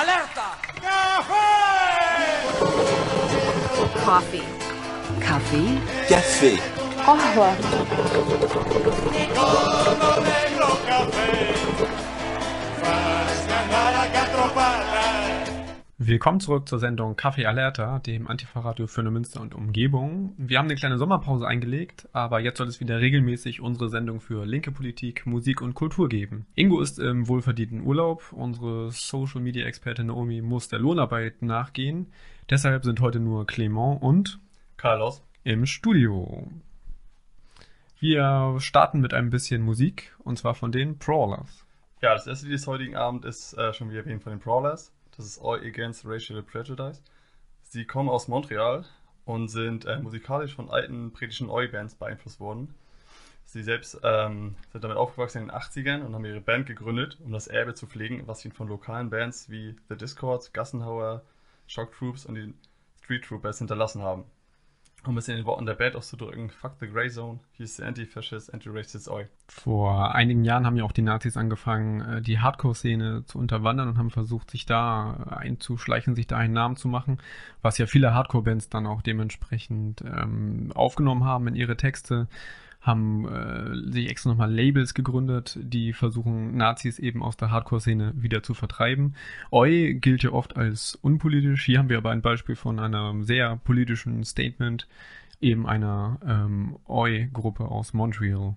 Alerta! Café! Coffee. Café. Café. Orla. Negro, negro, café. Willkommen zurück zur Sendung Kaffee Alerta, dem Antifa-Radio für Münster und Umgebung. Wir haben eine kleine Sommerpause eingelegt, aber jetzt soll es wieder regelmäßig unsere Sendung für linke Politik, Musik und Kultur geben. Ingo ist im wohlverdienten Urlaub, unsere Social-Media-Expertin Naomi muss der Lohnarbeit nachgehen. Deshalb sind heute nur Clement und Carlos. im Studio. Wir starten mit ein bisschen Musik, und zwar von den Prawlers. Ja, das erste Lied des heutigen Abend ist äh, schon wie erwähnt von den Prowlers. Das ist All Against Racial Prejudice. Sie kommen aus Montreal und sind äh, musikalisch von alten britischen Oi-Bands beeinflusst worden. Sie selbst ähm, sind damit aufgewachsen in den 80ern und haben ihre Band gegründet, um das Erbe zu pflegen, was ihnen von lokalen Bands wie The Discord, Gassenhauer, Shock Troops und die Street Troopers hinterlassen haben. Um es in den Worten der Band auszudrücken, fuck the Grey Zone, hier ist der Anti-Fascist, Anti-Racist Oi. Vor einigen Jahren haben ja auch die Nazis angefangen, äh, die Hardcore-Szene zu unterwandern und haben versucht, sich da einzuschleichen, sich da einen Namen zu machen, was ja viele Hardcore-Bands dann auch dementsprechend ähm, aufgenommen haben in ihre Texte, haben äh, sich extra nochmal Labels gegründet, die versuchen, Nazis eben aus der Hardcore-Szene wieder zu vertreiben. Oi gilt ja oft als unpolitisch. Hier haben wir aber ein Beispiel von einem sehr politischen Statement, eben einer ähm, Oi-Gruppe aus Montreal.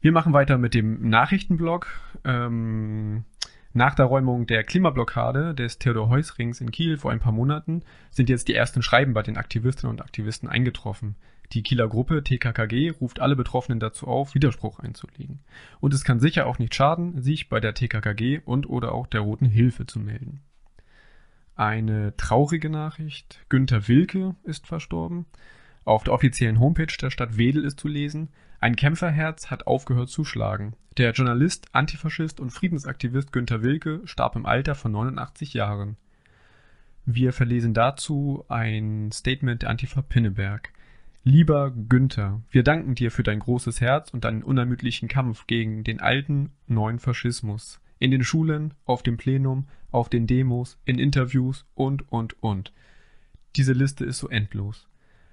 Wir machen weiter mit dem Nachrichtenblog. Ähm, nach der Räumung der Klimablockade des Theodor-Heuss-Rings in Kiel vor ein paar Monaten sind jetzt die ersten Schreiben bei den Aktivistinnen und Aktivisten eingetroffen. Die Kieler Gruppe TKKG ruft alle Betroffenen dazu auf, Widerspruch einzulegen. Und es kann sicher auch nicht schaden, sich bei der TKKG und oder auch der Roten Hilfe zu melden. Eine traurige Nachricht. Günter Wilke ist verstorben. Auf der offiziellen Homepage der Stadt Wedel ist zu lesen, ein Kämpferherz hat aufgehört zu schlagen. Der Journalist, Antifaschist und Friedensaktivist Günter Wilke starb im Alter von 89 Jahren. Wir verlesen dazu ein Statement der Antifa Pinneberg. Lieber Günther, wir danken dir für dein großes Herz und deinen unermüdlichen Kampf gegen den alten, neuen Faschismus. In den Schulen, auf dem Plenum, auf den Demos, in Interviews und, und, und. Diese Liste ist so endlos.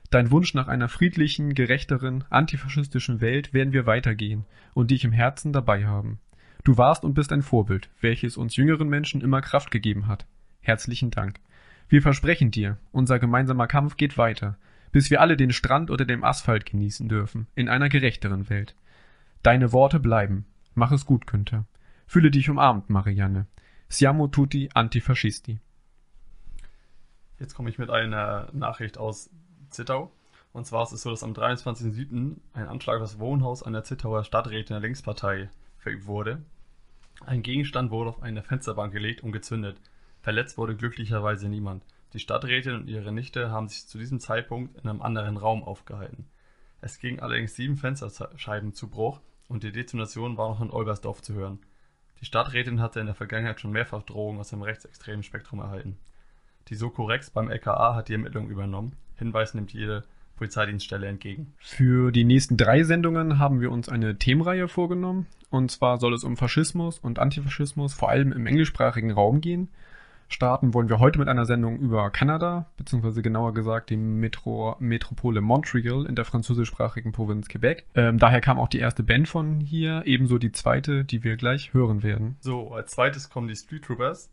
Dein Wunsch nach einer friedlichen, gerechteren, antifaschistischen Welt werden wir weitergehen und dich im Herzen dabei haben. Du warst und bist ein Vorbild, welches uns jüngeren Menschen immer Kraft gegeben hat. Herzlichen Dank. Wir versprechen dir, unser gemeinsamer Kampf geht weiter, bis wir alle den Strand unter dem Asphalt genießen dürfen, in einer gerechteren Welt. Deine Worte bleiben. Mach es gut, Günther. Fühle dich umarmt, Marianne. Siamo tutti antifascisti. Jetzt komme ich mit einer Nachricht aus Zittau. Und zwar ist es so, dass am 23.07. ein Anschlag auf das Wohnhaus einer Zittauer Stadträtin der Linkspartei verübt wurde. Ein Gegenstand wurde auf eine Fensterbank gelegt und gezündet. Verletzt wurde glücklicherweise niemand. Die Stadträtin und ihre Nichte haben sich zu diesem Zeitpunkt in einem anderen Raum aufgehalten. Es ging allerdings sieben Fensterscheiben zu Bruch und die Detonation war noch in Olbersdorf zu hören. Die Stadträtin hatte in der Vergangenheit schon mehrfach Drohungen aus dem rechtsextremen Spektrum erhalten. Die Sokorex beim LKA hat die Ermittlungen übernommen. Hinweis nimmt jede Polizeidienststelle entgegen. Für die nächsten drei Sendungen haben wir uns eine Themenreihe vorgenommen. Und zwar soll es um Faschismus und Antifaschismus, vor allem im englischsprachigen Raum gehen. Starten wollen wir heute mit einer Sendung über Kanada, beziehungsweise genauer gesagt die Metro Metropole Montreal in der französischsprachigen Provinz Quebec. Ähm, daher kam auch die erste Band von hier, ebenso die zweite, die wir gleich hören werden. So, als zweites kommen die Street Troopers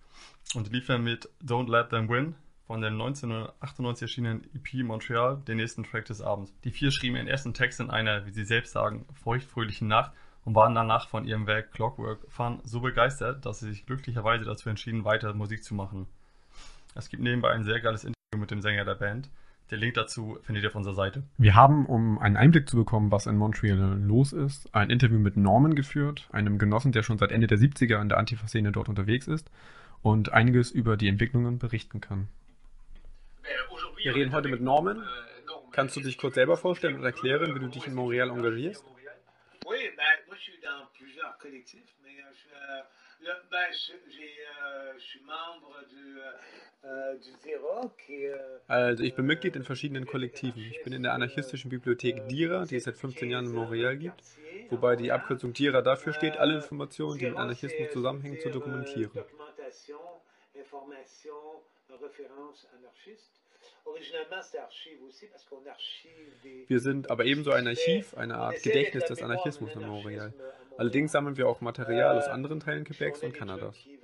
und liefern mit Don't Let Them Win von dem 1998 erschienenen EP Montreal den nächsten Track des Abends. Die vier schrieben ihren ersten Text in einer, wie sie selbst sagen, feuchtfröhlichen Nacht und waren danach von ihrem Werk Clockwork Fun so begeistert, dass sie sich glücklicherweise dazu entschieden, weiter Musik zu machen. Es gibt nebenbei ein sehr geiles Interview mit dem Sänger der Band. Den Link dazu findet ihr auf unserer Seite. Wir haben, um einen Einblick zu bekommen, was in Montreal los ist, ein Interview mit Norman geführt, einem Genossen, der schon seit Ende der 70er in der Antifa-Szene dort unterwegs ist und einiges über die Entwicklungen berichten kann. Wir reden heute mit Norman. Kannst du dich kurz selber vorstellen und erklären, wie du dich in Montreal engagierst? Oui, ben, moi je suis dans collectifs, mais euh, je, euh, là, ben, je, euh, je suis membre du, du DIRA, qui Also ich bin Mitglied in verschiedenen Kollektiven. Ich bin in der anarchistischen Bibliothek DIRA, die es seit 15 Jahren in Montreal gibt, wobei die Abkürzung DIRA dafür steht, alle Informationen, die mit Anarchismus zusammenhängen, zu dokumentieren. information, référence anarchiste. Wir sind aber ebenso ein Archiv, eine Art Gedächtnis des Anarchismus in Montreal. Allerdings sammeln wir auch Material aus anderen Teilen Quebecs und Kanadas. Euh, euh,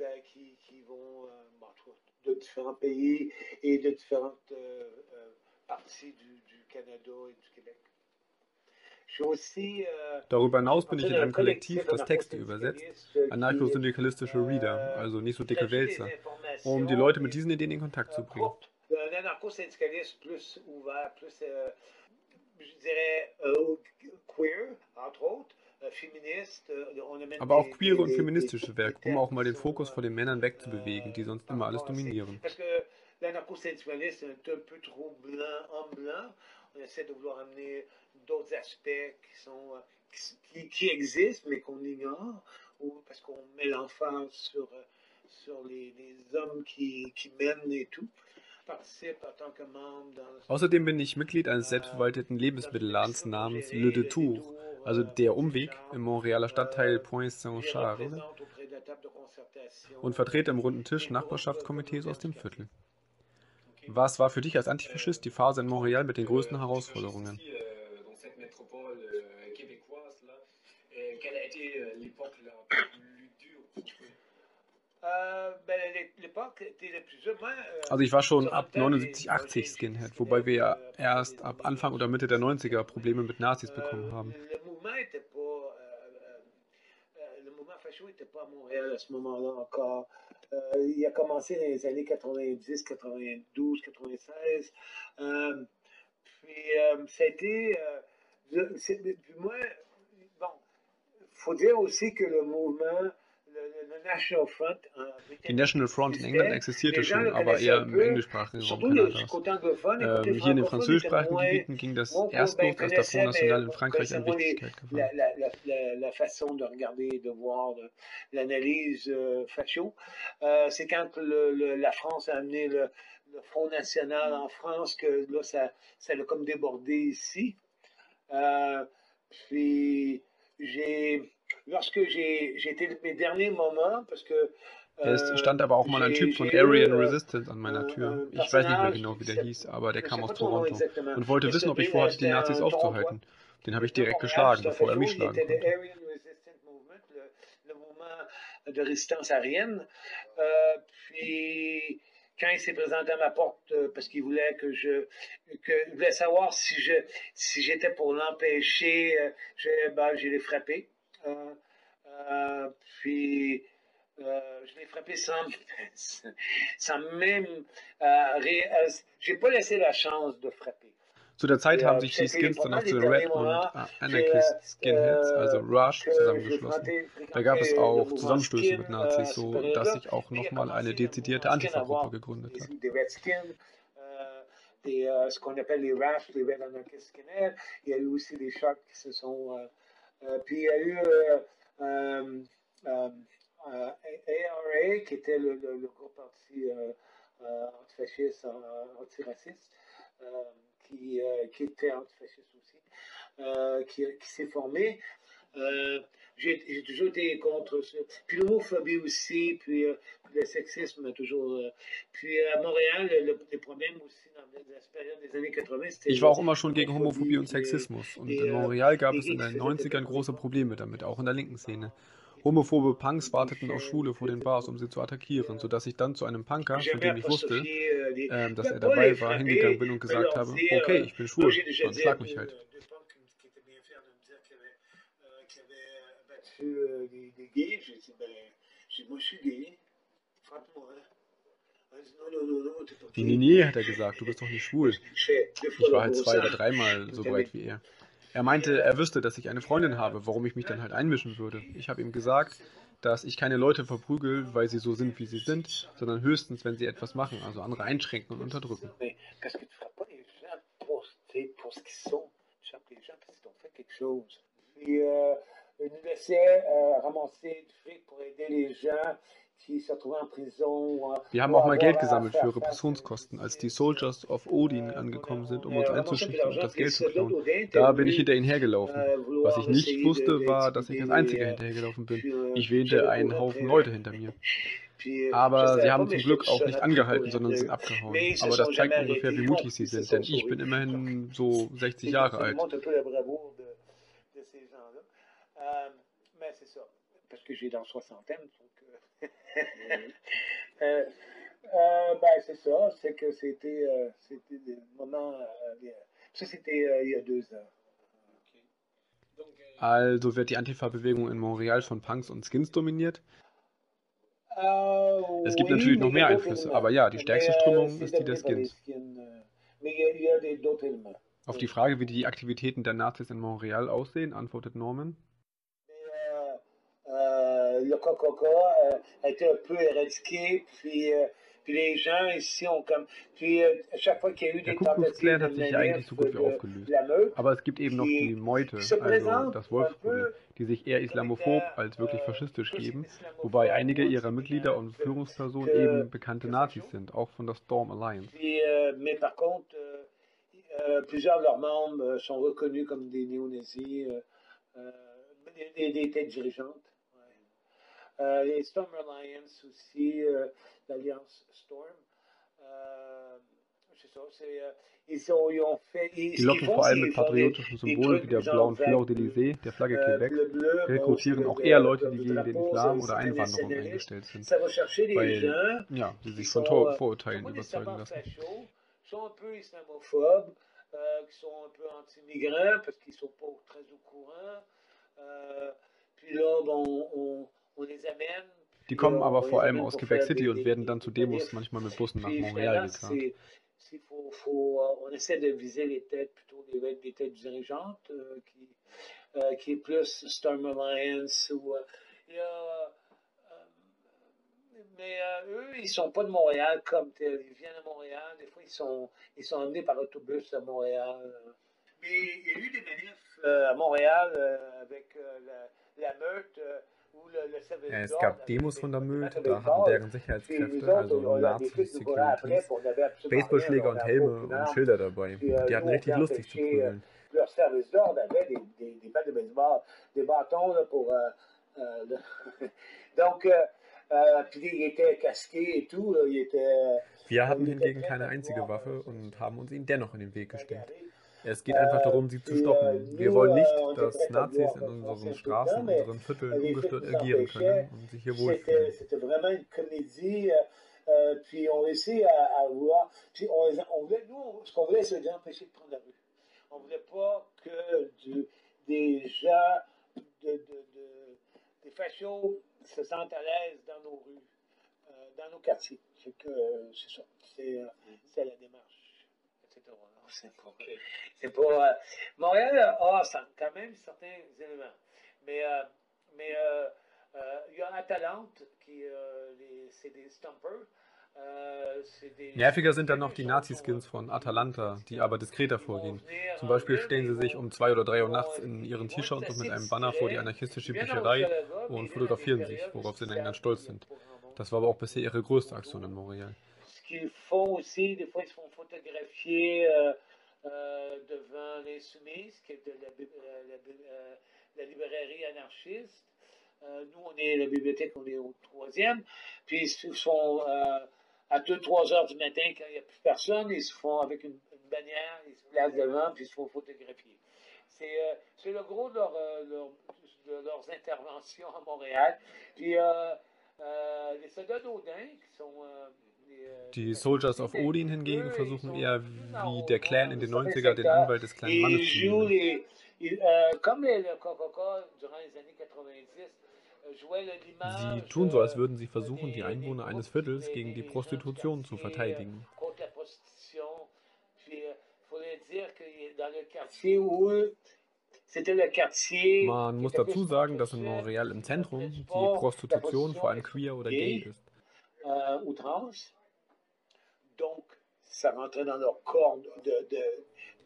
euh, euh, Darüber hinaus bin ich in einem Kollektiv, das Texte übersetzt, qui, anarcho-syndikalistische Reader, äh, also nicht so dicke Wälzer, um die Leute mit diesen Ideen in Kontakt zu euh, bringen. Anarcho-syndicaliste plus ouvert, plus, euh, je dirais, euh, queer, entre autres, euh, amène Aber auch queere und feministische um auch mal den Fokus von den Männern wegzubewegen, die sonst immer alles dominieren. L'anarcho-syndicaliste est un peu trop blanc, homme blanc. On essaie de vouloir amener d'autres aspects qui sont qui, qui existent mais qu'on ignore, ou parce qu'on met l'emphase sur, sur les, les hommes qui, qui mènent et tout. Außerdem bin ich Mitglied eines selbstverwalteten Lebensmittelladens namens Le Détour, also der Umweg im Montrealer Stadtteil Point Saint-Charles und vertrete im runden Tisch Nachbarschaftskomitees aus dem Viertel. Was war für dich als Antifaschist die Phase in Montreal mit den größten Herausforderungen? Also ich war schon ab 79, 80 Skinhead, wobei wir ja erst ab Anfang oder Mitte der 90er Probleme mit Nazis bekommen haben. Euh, Le mouvement était pas. euh, euh, euh, le mouvement facho n'était pas à Montréal à ce moment-là encore. Euh, il a commencé dans les années 90, 92, 96. Euh, puis euh, ça a été. euh, moi, bon, faut dire aussi que le mouvement, le, le- le National Front. en Die National Front in England existierte schon, aber eher im englischsprachigen Raum Surtout le Kanadas. côté anglophone, et côté Ähm, hier in den francophone, französischsprachigen était moins- Gebieten ging das Bon, erst ben, los, als der connaissait, Front National mais in Frankreich an connaissait moins les- Wichtigkeit gewann. la, la, la, la, la façon de regarder, de voir de- l'analyse euh, facho. Euh, c'est quand le, le- la France a amené le, le Front National en France que là, ça, ça l'a comme débordé ici. Euh, puis, j'ai, lorsque été mes derniers moments, parce que Es äh, stand aber auch mal ein j'ai- Typ von j'ai eu, Aryan äh, Resistance an meiner un- Tür. Ich weiß nicht mehr personnage genau, wie der qui hieß, aber der je kam sais aus pas son nom Toronto exactement. und wollte Mais wissen, ob ich c'était- vorhatte, die c'était Nazis aufzuhalten. Den habe ich direkt geschlagen, bevor er mich schlagen konnte. de résistance. Euh, puis, quand il s'est présenté à ma porte, euh, parce qu'il voulait que je, que, il voulait savoir si je, si j'étais pour l'empêcher, euh, ben, je l'ai frappé. Euh, euh, puis, euh, je l'ai frappé sans, sans même, euh, euh, j'ai pas laissé la chance de frapper. Zu der Zeit haben sich die Skins dann auch zu Red und äh, j'ai, Anarchist äh, Skinheads, also Rush, zusammengeschlossen. Da gab es auch Zusammenstöße mit äh, Nazis, so dass sich auch Puis nochmal eine dezidierte Antifa-Gruppe gegründet hat. euh, euh, ce qu'on appelle les RAF, les Red Anarchist Skinhead. Il y a eu aussi des Sharks qui se sont. Euh, puis il y a eu euh, euh, euh, ARA, qui était le, le, le euh, euh, antifasciste, antiraciste, qui, qui était antifasciste aussi, qui s'est formé. Euh, j'ai toujours été contre ça. Puis l'homophobie aussi, puis, euh, le sexisme toujours. euh, puis à Montréal, le, les problèmes aussi dans la période des années 80, c'était. Ich war auch immer schon gegen Homophobie und Sexismus und in äh, Montreal gab es in den Geeks- 90ern große Probleme damit, auch in der linken Szene. Homophobe Punks warteten auf Schule vor den Bars, um sie zu attackieren, sodass ich dann zu einem Punker, von dem ich wusste, euh, ähm, dass er dabei war, hingegangen bin und gesagt habe, okay, ich bin schwul, dann schlag mich halt. Des, des gays, j'ai dit, ben, moi je suis gay, frappe-moi. Nee, nee, nee, hat er gesagt, du bist doch nicht schwul. Je Ich war halt zwei oder dreimal so breit wie er. Er meinte, er wüsste, dass ich eine Freundin habe, warum ich mich dann halt einmischen würde. Ich habe ihm gesagt, dass ich keine Leute verprügel, weil sie so sind, wie sie sind, sondern höchstens, wenn sie etwas machen, also andere einschränken und unterdrücken. Euh, nous laissait euh, ramasser du fric pour aider les gens qui se en prison. euh, Wir haben auch mal Geld gesammelt für. Repressionskosten, als die Soldiers of Odin angekommen sind, um uns einzuschüchtern und das Geld zu klauen. Da bin ich hinter ihnen hergelaufen. euh, Was ich nicht wusste, war, dass ich als Einziger euh, hinterhergelaufen bin. euh, Ich wähnte einen Haufen Leute euh, hinter mir. Je Aber sie haben zum Glück auch nicht angehalten, sondern sind abgehauen. Ils se Aber das zeigt ungefähr, wie mutig sie sind, denn ich bin immerhin so 60 Et Jahre alt. montre un peu la bravoure de, de ces gens-là. Euh, mais c'est ça, parce que j'ai dans soixantaine, donc... euh, euh, euh, ben, c'est ça, c'est que c'était euh, des moments... euh, ça, c'était euh, il y a deux ans. Also wird die Antifa-Bewegung in Montreal von Punks und Skins dominiert. Euh, Es gibt oui, natürlich noch mehr Einflüsse, aber ja, die stärkste Strömung ist die der Skins. Auf die Frage, wie die Aktivitäten der Nazis in Montreal aussehen, antwortet Norman. Le Coca-Cola euh, a été un peu éradiqué, puis, euh, puis les gens ici ont comme. Puis euh, à chaque fois qu'il y a eu des tentatives de hat sich ja manif eigentlich so gut wie de aufgelöst. la meute, Aber es gibt eben noch die Meute, also das Wolfsrudel, die sich eher islamophob als wirklich faschistisch geben, wobei einige ihrer Mitglieder und Führungspersonen eben bekannte Nazis sind, auch von der Storm Alliance. Euh, mais par contre, plusieurs de leurs membres sont reconnus comme des néo-nazis, des- des têtes dirigeantes. Euh, les Storm Alliance aussi, euh, l'Alliance Storm. Euh, euh, ils, ont, ils ont fait. Ils, Die locken vor allem mit patriotischen Symbolen wie der blauen Fleur d'Elysée, der Flagge euh, bon, rekrutieren auch eher le- Leute, le die gegen den Islam oder Einwanderung eingestellt sind. Weil, ja, die sich von euh, Vorurteilen überzeugen lassen. euh, qui sont un peu anti-migrants parce qu'ils sont pas très au courant. Euh, puis là, bon, on. Die kommen aber on vor les allem amène aus Quebec City und des- werden dann zu des Demos manchmal mit Bussen nach gekarrt. faut, faut, euh, on essaie de viser les têtes, plutôt des, des têtes dirigeantes, euh, qui, euh, qui est plus Storm Alliance ou. euh, euh, mais euh, eux, ils sont pas de Montréal comme tel. Ils viennent à Montréal. Des fois, ils sont, ils sont emmenés par autobus à Montréal. Mais il y a eu des manifs euh, à Montréal euh, avec euh, la, la meute Es gab Demos von der de da hatten deren Sicherheitskräfte, also absolument rien, Baseballschläger und Helme und. Schilder dabei. Die hatten richtig lustig zu prügeln. Donc. Wir hatten hingegen keine einzige Waffe euh, und haben uns ihnen dennoch in den Weg gestellt. Bagarrer. Es geht einfach darum, sie zu puis, stoppen. euh, Wir nous, wollen euh, nicht, on était dass prêts à Nazis vouloir in foncer unseren un peu Straßen, dedans, in mais unseren Vierteln les flics ungestört nous agieren empêchaient. können und sich hier C'était wohlfühlen. c'était vraiment une comédie. euh, euh, puis on réussit à, à vouloir. Puis on, les- on voulait, nous, on- ce qu'on voulait, c'est les empêcher de prendre la rue. On voulait pas que du- des gens, de, de, de- des fachos se sentent à l'aise dans nos rues, euh, dans nos quartiers. C'est que euh, c'est ça. C'est euh, c'est la démarche. C'est pas. C'est pas. euh, Montréal a ça, quand même certains éléments. Mais, euh, mais euh, euh, il y a Atalante, qui, euh, c'est des des- Nerviger sind dann noch die Naziskins von Atalanta, die aber diskreter vorgehen. Zum Beispiel stellen sie sich um zwei oder drei Uhr nachts in ihren T-Shirts und mit einem Banner vor die anarchistische Bücherei und fotografieren sich, worauf sie in England un stolz sind. pour. Das war aber auch bisher ihre größte Aktion in Montreal. Qu'ils font aussi, des fois, ils se font photographier euh, euh, devant l'Insoumise, qui est de la, euh, librairie anarchiste. Nous, on est la bibliothèque, on est au troisième. Puis ils se font à 2-3 heures du matin, quand il n'y a plus personne, ils se font avec une, bannière, ils se placent devant, puis ils se font photographier. C'est le gros de, leur, leur- de leurs interventions à Montréal. Puis euh, les soldats d'Audin, qui sont. Die Soldiers of Odin hingegen versuchen eher wie der Clan in den 90er den Anwalt des kleinen Mannes zu nehmen. euh, comme les, le Coca-Cola durant les années 90 euh. Sie tun so, als euh, würden sie versuchen, die Einwohner eines Viertels gegen die Prostitution zu verteidigen. Man muss dazu sagen, dass in Montreal im Zentrum die Prostitution vor allem queer oder gay ist. Euh, outrance. Donc, ça rentrait dans leur corps de, de,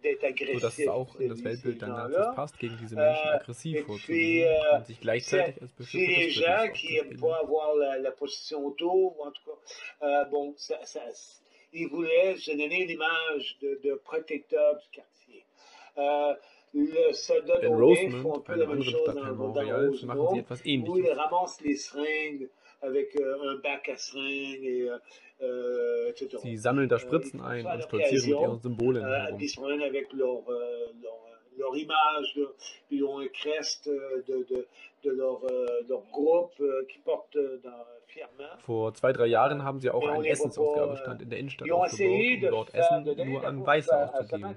d'être So dass es auch in das Weltbild passt, gegen diese Menschen aggressiv vorzugehen und sich gleichzeitig als gens qui n'aiment pas avoir la, la position auto, ou en tout cas, euh, bon, ça, ça, ils voulaient se donner l'image de, de protecteur du quartier. Euh, le soldat d'Odin font un peu la même chose dans, dans Rosemont, où ils ramassent les seringues avec euh, un bac à seringues et euh, etc. Sie sammeln da Spritzen Euh, ein und stolzieren mit ihren Symbolen euh, herum. Avec leur, euh, leur, leur image, ils ont un crest euh, de, de, de leur, euh, leur groupe euh, qui portent euh, dans. Vor zwei, drei Jahren haben sie auch einen Essensausgabestand in der Innenstadt aufgebaut, um dort Essen nur an Weiße auszugeben.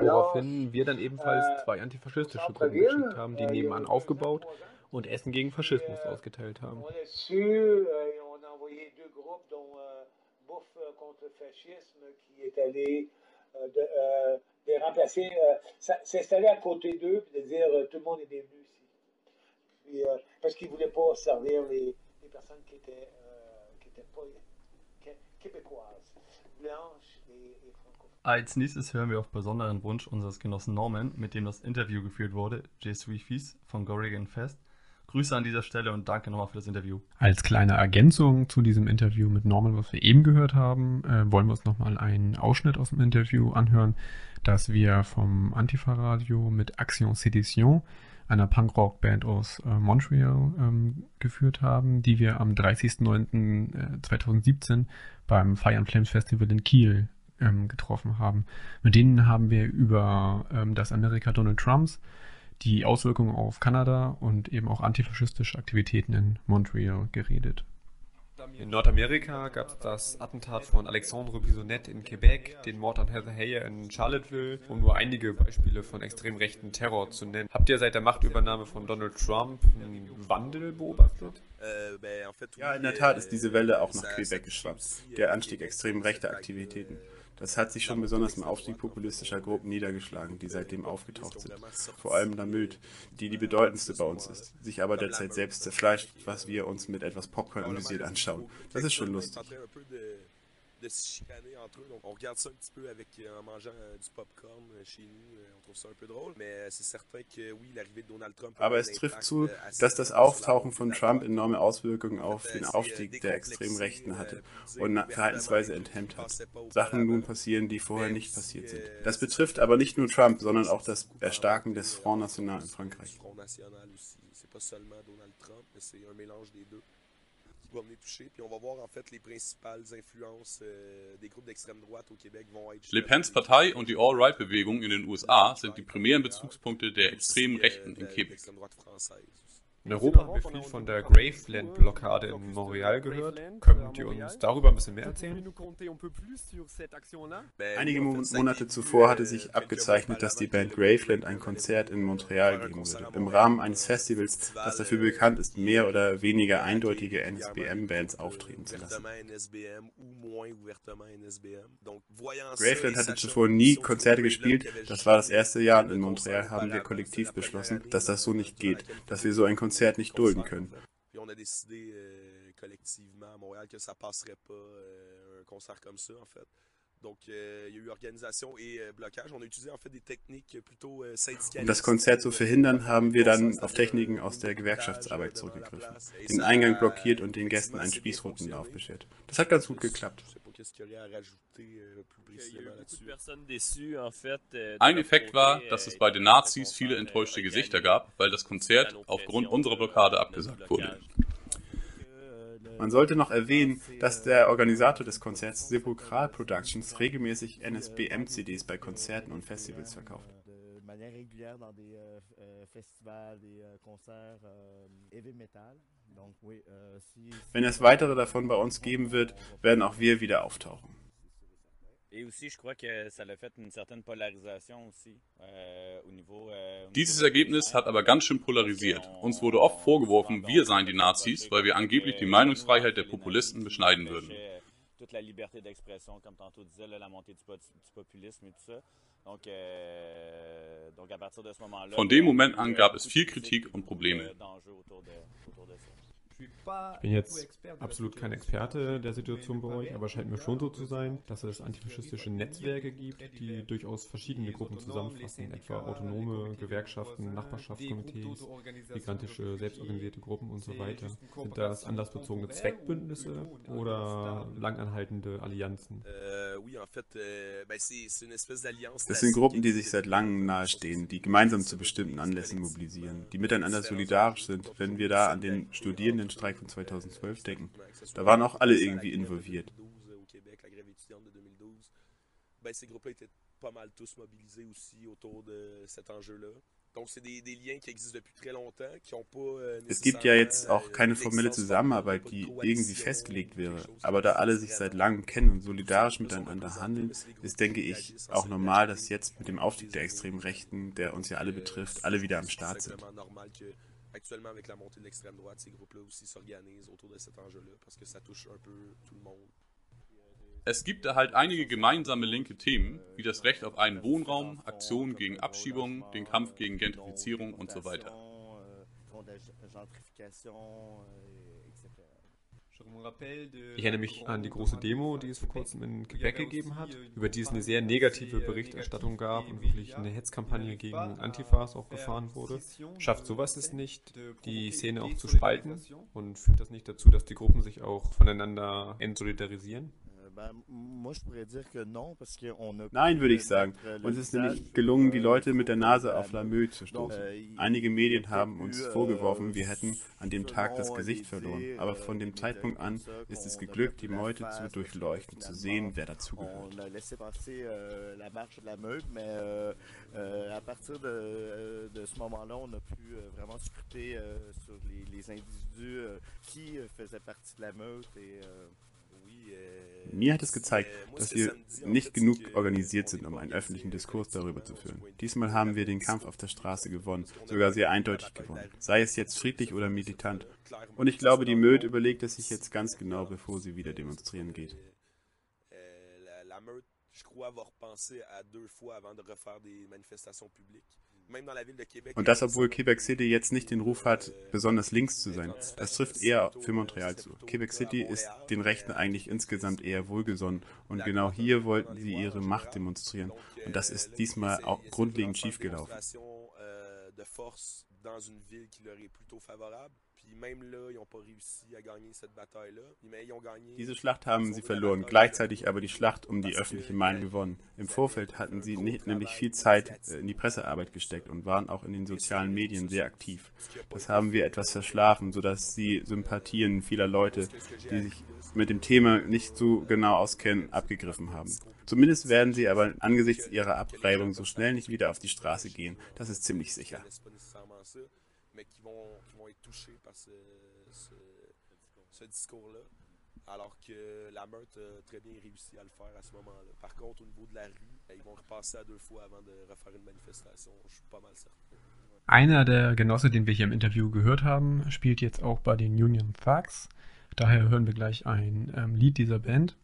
Woraufhin wir dann ebenfalls zwei antifaschistische Gruppen geschickt haben, die nebenan aufgebaut und Essen gegen Faschismus ausgeteilt haben. Als nächstes hören wir auf besonderen Wunsch unseres Genossen Norman, mit dem das Interview geführt wurde, Je suis fils von Gorrigan Fest. Grüße an dieser Stelle und danke nochmal für das Interview. Als kleine Ergänzung zu diesem Interview mit Norman, was wir eben gehört haben, äh, wollen wir uns nochmal einen Ausschnitt aus dem Interview anhören, das wir vom Antifa-Radio mit Action Sédition, einer Punkrock-Band aus äh, Montreal, ähm, geführt haben, die wir am 30.09.2017 beim Fire and Flames Festival in Kiel ähm, getroffen haben. Mit denen haben wir über ähm, das Amerika Donald Trumps, die Auswirkungen auf Kanada und eben auch antifaschistische Aktivitäten in Montreal geredet. In Nordamerika gab es das Attentat von Alexandre Bisonnet in Quebec, den Mord an Heather Heyer in Charlottesville, um nur einige Beispiele von extrem rechten Terror zu nennen. Habt ihr seit der Machtübernahme von Donald Trump einen Wandel beobachtet? Ja, in der Tat ist diese Welle auch nach Quebec geschwappt. Der Anstieg extrem rechter Aktivitäten. Das hat sich schon besonders im Aufstieg populistischer Gruppen niedergeschlagen, die seitdem aufgetaucht sind. Vor allem Lamült, die die bedeutendste bei uns ist, sich aber derzeit selbst zerfleischt, was wir uns mit etwas Popcorn amüsiert anschauen. Das ist schon lustig. De se chicaner entre eux. Donc, on regarde ça un petit peu avec, euh, en mangeant euh, du popcorn euh, chez nous. On trouve ça un peu drôle. Mais c'est certain que oui, l'arrivée de Donald Trump. Aber un es trifft zu, dass das Auftauchen von. Trump enorme Auswirkungen auf den Aufstieg der extremen Rechten décomplexé, hatte und verhaltensweise enthemmt hat. Sachen nun passieren, die vorher nicht passiert sind. Das betrifft aber nicht nur Trump, sondern auch das Erstarken des Front National in Frankreich. Front National aussi. C'est pas seulement Donald Trump, mais c'est un mélange des deux venir toucher. Puis on va voir en fait les principales influences euh, des groupes d'extrême droite au Québec vont être. Le Pens Partei und die All-Right-Bewegung in den USA sind die primären Bezugspunkte der extremen Rechten in Quebec. In Europa haben wir viel von der Graveland-Blockade in Montreal gehört. Könnt ihr uns darüber ein bisschen mehr erzählen? Einige Monate zuvor hatte sich abgezeichnet, dass die Band Graveland ein Konzert in Montreal geben würde. Im Rahmen eines Festivals, festival, das dafür bekannt ist, mehr oder weniger eindeutige NSBM-Bands auftreten zu lassen. Graveland hatte zuvor nie Konzerte gespielt. Das war das erste Jahr und in Montreal haben wir kollektiv beschlossen, dass das so nicht geht, dass wir so ein Konzert nicht Concert, dulden können. en fait. Puis on a décidé euh, collectivement à Montréal que ça passerait pas euh, un concert comme ça en fait. Donc euh, il y a eu organisation et euh, blocage. On a utilisé en fait des techniques plutôt syndicalistes. Um das Konzert zu verhindern, haben wir dann auf Techniken aus der Gewerkschaftsarbeit zurückgegriffen. Den Eingang blockiert und den Gästen einen Spießrutenlauf beschert. Das hat ganz gut geklappt. Ein Effekt war, dass es bei den Nazis viele enttäuschte Gesichter gab, weil das Konzert aufgrund unserer Blockade abgesagt wurde. Man sollte noch erwähnen, dass der Organisator des Konzerts Sepulchral Productions regelmäßig NSBM-CDs bei Konzerten und Festivals verkauft. de manière régulière dans des euh, f- euh, festivals, des euh, concerts euh, heavy metal. Euh, Wenn es weitere davon bei uns geben wird, werden auch wir wieder auftauchen. Euh, euh, Dieses Ergebnis hat aber ganz schön polarisiert. Uns wurde oft vorgeworfen, wir seien die Nazis, weil wir angeblich die Meinungsfreiheit der Populisten beschneiden würden. Euh. Von dem Moment an euh, gab es viel Kritik und Probleme. Ich bin jetzt absolut kein Experte der Situation bei euch, aber scheint mir schon so zu sein, dass es antifaschistische Netzwerke gibt, die durchaus verschiedene Gruppen zusammenfassen, etwa autonome Gewerkschaften, Nachbarschaftskomitees, migrantische, selbstorganisierte Gruppen und so weiter. Sind das anlassbezogene Zweckbündnisse oder langanhaltende Allianzen? Euh, Das sind Gruppen, die sich seit langem nahestehen, die gemeinsam zu bestimmten Anlässen mobilisieren, die miteinander solidarisch sind, wenn wir da an den Studierendenstreik von 2012 denken. Da waren auch alle irgendwie involviert. Pas mal tous mobilisés aussi autour de cet enjeu-là. Es gibt ja jetzt auch keine formelle Zusammenarbeit, die irgendwie festgelegt wäre. Aber da alle sich seit langem kennen und solidarisch miteinander handeln, ist, denke ich, auch normal, dass jetzt mit dem Aufstieg der extremen Rechten, der uns ja alle betrifft, alle wieder am Start sind. Actuellement avec la montée de l'extrême droite, ces groupes-là aussi s'organisent autour de cet enjeu-là parce que ça touche un peu tout le monde. Es gibt da halt einige gemeinsame linke Themen, wie das Recht auf einen Wohnraum, Aktionen gegen Abschiebungen, den Kampf gegen Gentrifizierung und so weiter. Ich erinnere mich an die große Demo, die es vor kurzem in Quebec gegeben hat, über die es eine sehr negative Berichterstattung gab und wirklich eine Hetzkampagne gegen Antifas auch gefahren wurde. Schafft sowas es nicht, die Szene auch zu spalten und führt das nicht dazu, dass die Gruppen sich auch voneinander entsolidarisieren? Nein, würde ich sagen. Uns ist nämlich gelungen, die Leute mit der Nase auf La Meule zu stoßen. Euh, Einige Medien haben uns euh, vorgeworfen, wir hätten an dem Tag das Gesicht verloren. Aber von dem Zeitpunkt an ist es geglückt, die Meute zu durchleuchten, zu sehen, wer dazugehört. Euh, sur les, les individus qui faisaient partie de la meute et mir hat es gezeigt, dass wir nicht genug organisiert sind, um einen öffentlichen Diskurs darüber zu führen. Diesmal haben wir den Kampf auf der Straße gewonnen, sogar sehr eindeutig gewonnen, sei es jetzt friedlich oder militant. Und ich glaube, die Möd überlegt es sich jetzt ganz genau, bevor sie wieder demonstrieren geht. Je crois avoir pensé à deux fois avant de refaire des manifestations publiques. Und das, obwohl Quebec City jetzt nicht den Ruf hat, besonders links zu sein. Das trifft eher für Montreal zu. Quebec City ist den Rechten eigentlich insgesamt eher wohlgesonnen. Und genau hier wollten sie ihre Macht demonstrieren. Und das ist diesmal auch grundlegend schiefgelaufen. Diese Schlacht haben sie verloren, gleichzeitig aber die Schlacht um die öffentliche Meinung gewonnen. Im Vorfeld hatten sie nicht, nämlich viel Zeit äh, in die Pressearbeit gesteckt und waren auch in den sozialen Medien sehr aktiv. Das haben wir etwas verschlafen, sodass sie Sympathien vieler Leute, die sich mit dem Thema nicht so genau auskennen, abgegriffen haben. Zumindest werden sie aber angesichts ihrer Abreibung so schnell nicht wieder auf die Straße gehen. Das ist ziemlich sicher touchés par ce, ce, ce discours-là. Alors que la meute a très bien réussi à le faire à ce moment-là. Par contre, au niveau de la rue, ils vont repasser à deux fois avant de refaire une manifestation. Je suis pas mal certain. Einer der Genosse, den wir hier im Interview gehört haben, spielt jetzt auch bei den Union Thugs. Daher hören wir gleich ein ähm, Lied dieser Band.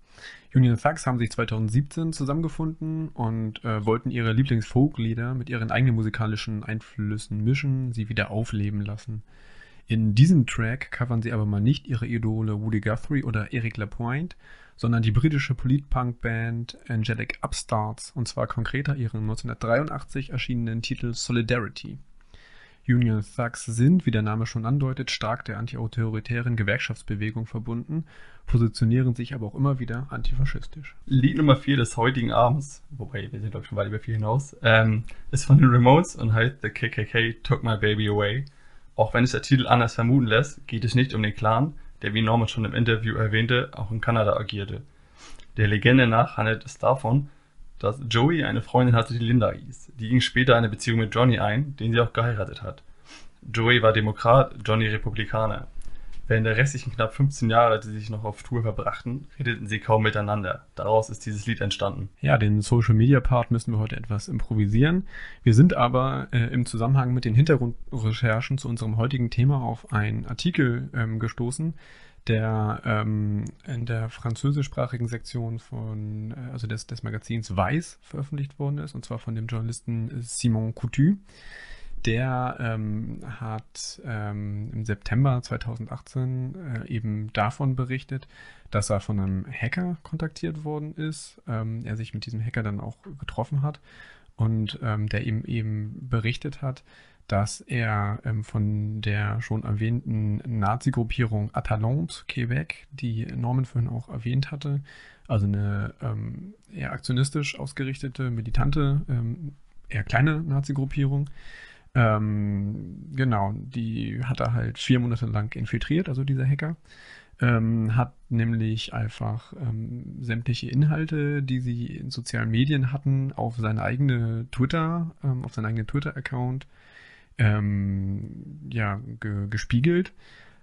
Union Thugs haben sich 2017 zusammengefunden und äh, wollten ihre Lieblingsfolklieder mit ihren eigenen musikalischen Einflüssen mischen, sie wieder aufleben lassen. In diesem Track covern sie aber mal nicht ihre Idole Woody Guthrie oder Eric Lapointe, sondern die britische Polit-Punk-Band Angelic Upstarts und zwar konkreter ihren 1983 erschienenen Titel Solidarity. Union Thugs sind, wie der Name schon andeutet, stark der antiautoritären Gewerkschaftsbewegung verbunden, positionieren sich aber auch immer wieder antifaschistisch. Lied Nummer 4 des heutigen Abends, wobei wir sind glaube ich schon weit über 4 hinaus, ähm, ist von den Ramones und heißt The KKK Took My Baby Away. Auch wenn es der Titel anders vermuten lässt, geht es nicht um den Clan, der wie Norman schon im Interview erwähnte, auch in Kanada agierte. Der Legende nach handelt es davon, dass Joey eine Freundin hatte, die Linda hieß. Die ging später eine Beziehung mit Johnny ein, den sie auch geheiratet hat. Joey war Demokrat, Johnny Republikaner. Während der restlichen knapp 15 Jahre, die sich noch auf Tour verbrachten, redeten sie kaum miteinander. Daraus ist dieses Lied entstanden. Ja, den Social Media Part müssen wir heute etwas improvisieren. Wir sind aber äh, im Zusammenhang mit den Hintergrundrecherchen zu unserem heutigen Thema auf einen Artikel ähm, gestoßen, der ähm, in der französischsprachigen Sektion von, äh, also des, des Magazins Weiß veröffentlicht worden ist, und zwar von dem Journalisten Simon Coutu. Der ähm, hat ähm, im September 2018 äh, eben davon berichtet, dass er von einem Hacker kontaktiert worden ist. Ähm, er sich mit diesem Hacker dann auch getroffen hat und ähm, der ihm eben berichtet hat, dass er ähm, von der schon erwähnten Nazi-Gruppierung Atalante Quebec, die Norman vorhin auch erwähnt hatte, also eine ähm, eher aktionistisch ausgerichtete, militante, ähm, eher kleine Nazi-Gruppierung. Ähm, genau, die hat er halt vier Monate lang infiltriert, also dieser Hacker. Ähm, hat nämlich einfach ähm, sämtliche Inhalte, die sie in sozialen Medien hatten, auf seine eigene Twitter, ähm, auf seinen eigenen Twitter-Account ähm, ja, ge gespiegelt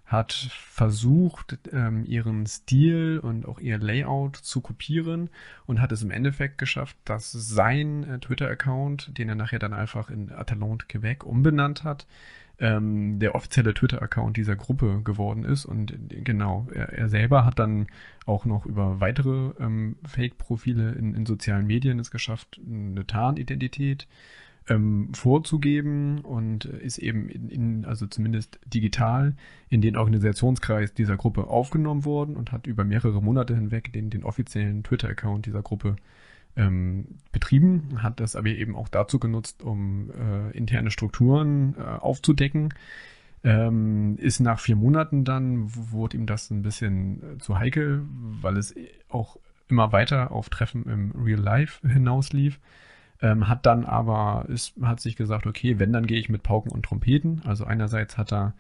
hat versucht, ähm, ihren Stil und auch ihr Layout zu kopieren und hat es im Endeffekt geschafft, dass sein äh, Twitter-Account, den er nachher dann einfach in Atalante Quebec umbenannt hat, ähm, der offizielle Twitter-Account dieser Gruppe geworden ist. Und äh, genau, er, er, selber hat dann auch noch über weitere ähm, Fake-Profile in, in sozialen Medien es geschafft, eine Tarnidentität ähm, vorzugeben und ist eben in, in, also zumindest digital in den Organisationskreis dieser Gruppe aufgenommen worden und hat über mehrere Monate hinweg den, den offiziellen Twitter-Account dieser Gruppe ähm, betrieben, hat das aber eben auch dazu genutzt, um äh, interne Strukturen äh, aufzudecken. Ähm, ist nach vier Monaten dann, wurde ihm das ein bisschen äh, zu heikel, weil es auch immer weiter auf Treffen im Real Life hinauslief. Ähm, hat dann aber, ist, hat sich gesagt, okay, wenn, dann gehe ich mit Pauken und Trompeten. Also einerseits hat er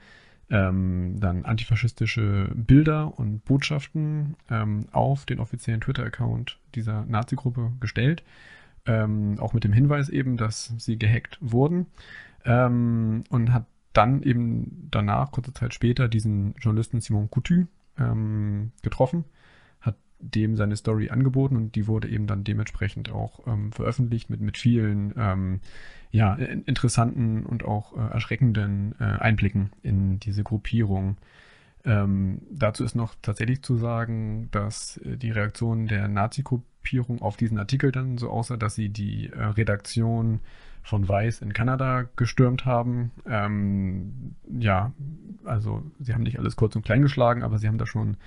ähm, dann antifaschistische Bilder und Botschaften ähm, auf den offiziellen Twitter-Account dieser Nazi-Gruppe gestellt. Ähm, auch mit dem Hinweis eben, dass sie gehackt wurden. Ähm, und hat dann eben danach, kurze Zeit später, diesen Journalisten Simon Coutu ähm, getroffen dem seine Story angeboten und die wurde eben dann dementsprechend auch ähm, veröffentlicht mit, mit vielen ähm, ja, interessanten und auch äh, erschreckenden äh, Einblicken in diese Gruppierung. Ähm, dazu ist noch tatsächlich zu sagen, dass äh, die Reaktion der Nazi-Gruppierung auf diesen Artikel dann so aussah, dass sie die äh, Redaktion von Weiß in Kanada gestürmt haben. Ähm, ja, also sie haben nicht alles kurz und klein geschlagen, aber sie haben da schon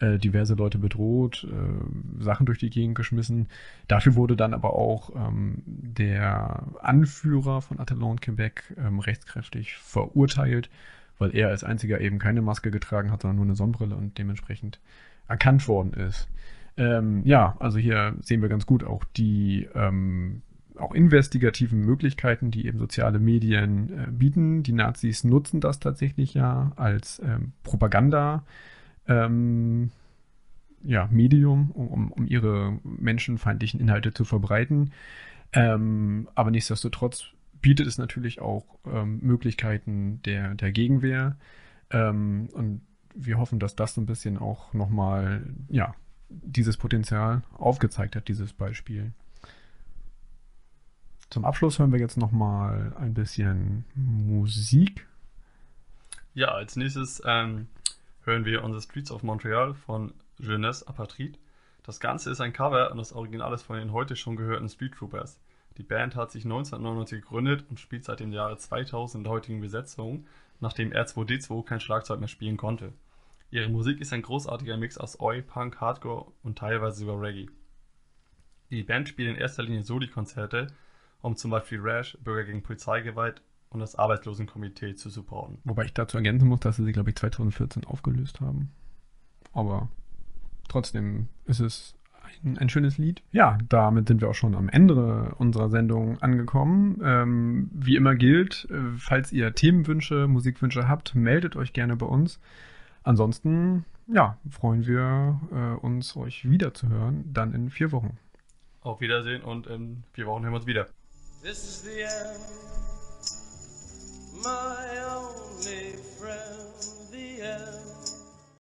äh, diverse Leute bedroht, äh, Sachen durch die Gegend geschmissen. Dafür wurde dann aber auch ähm, der Anführer von Atalon Quebec ähm, rechtskräftig verurteilt, weil er als einziger eben keine Maske getragen hat, sondern nur eine Sonnenbrille und dementsprechend erkannt worden ist. Ähm, ja, also hier sehen wir ganz gut auch die ähm, auch investigativen Möglichkeiten, die eben soziale Medien äh, bieten. Die Nazis nutzen das tatsächlich ja als ähm, Propaganda ähm, ja, Medium, um, um ihre menschenfeindlichen Inhalte zu verbreiten. Ähm, aber nichtsdestotrotz bietet es natürlich auch ähm, Möglichkeiten der, der Gegenwehr. Ähm, und wir hoffen, dass das so ein bisschen auch nochmal, ja, dieses Potenzial aufgezeigt hat, dieses Beispiel. Zum Abschluss hören wir jetzt nochmal ein bisschen Musik. Ja, als nächstes ähm, hören wir On the Streets of Montreal von Jeunesse Apatride. Das Ganze ist ein Cover an das Original von den heute schon gehörten Street Troopers. Die Band hat sich 1999 gegründet und spielt seit dem Jahre 2000 in der heutigen Besetzung, nachdem R2D2 kein Schlagzeug mehr spielen konnte. Ihre Musik ist ein großartiger Mix aus Oi, Punk, Hardcore und teilweise sogar Reggae. Die Band spielt in erster Linie Soli-Konzerte, um zum Beispiel Rash, Bürger gegen Polizeigewalt und das Arbeitslosenkomitee zu supporten. Wobei ich dazu ergänzen muss, dass sie sich, glaube ich, 2014 aufgelöst haben. Aber trotzdem ist es ein, ein, schönes Lied. Ja, damit sind wir auch schon am Ende unserer Sendung angekommen. Ähm, wie immer gilt, äh, falls ihr Themenwünsche, Musikwünsche habt, meldet euch gerne bei uns. Ansonsten, ja, freuen wir äh, uns, euch wieder zu hören, dann in vier Wochen. Auf Wiedersehen und in vier Wochen hören wir uns wieder. This is the end. My only friend, the end.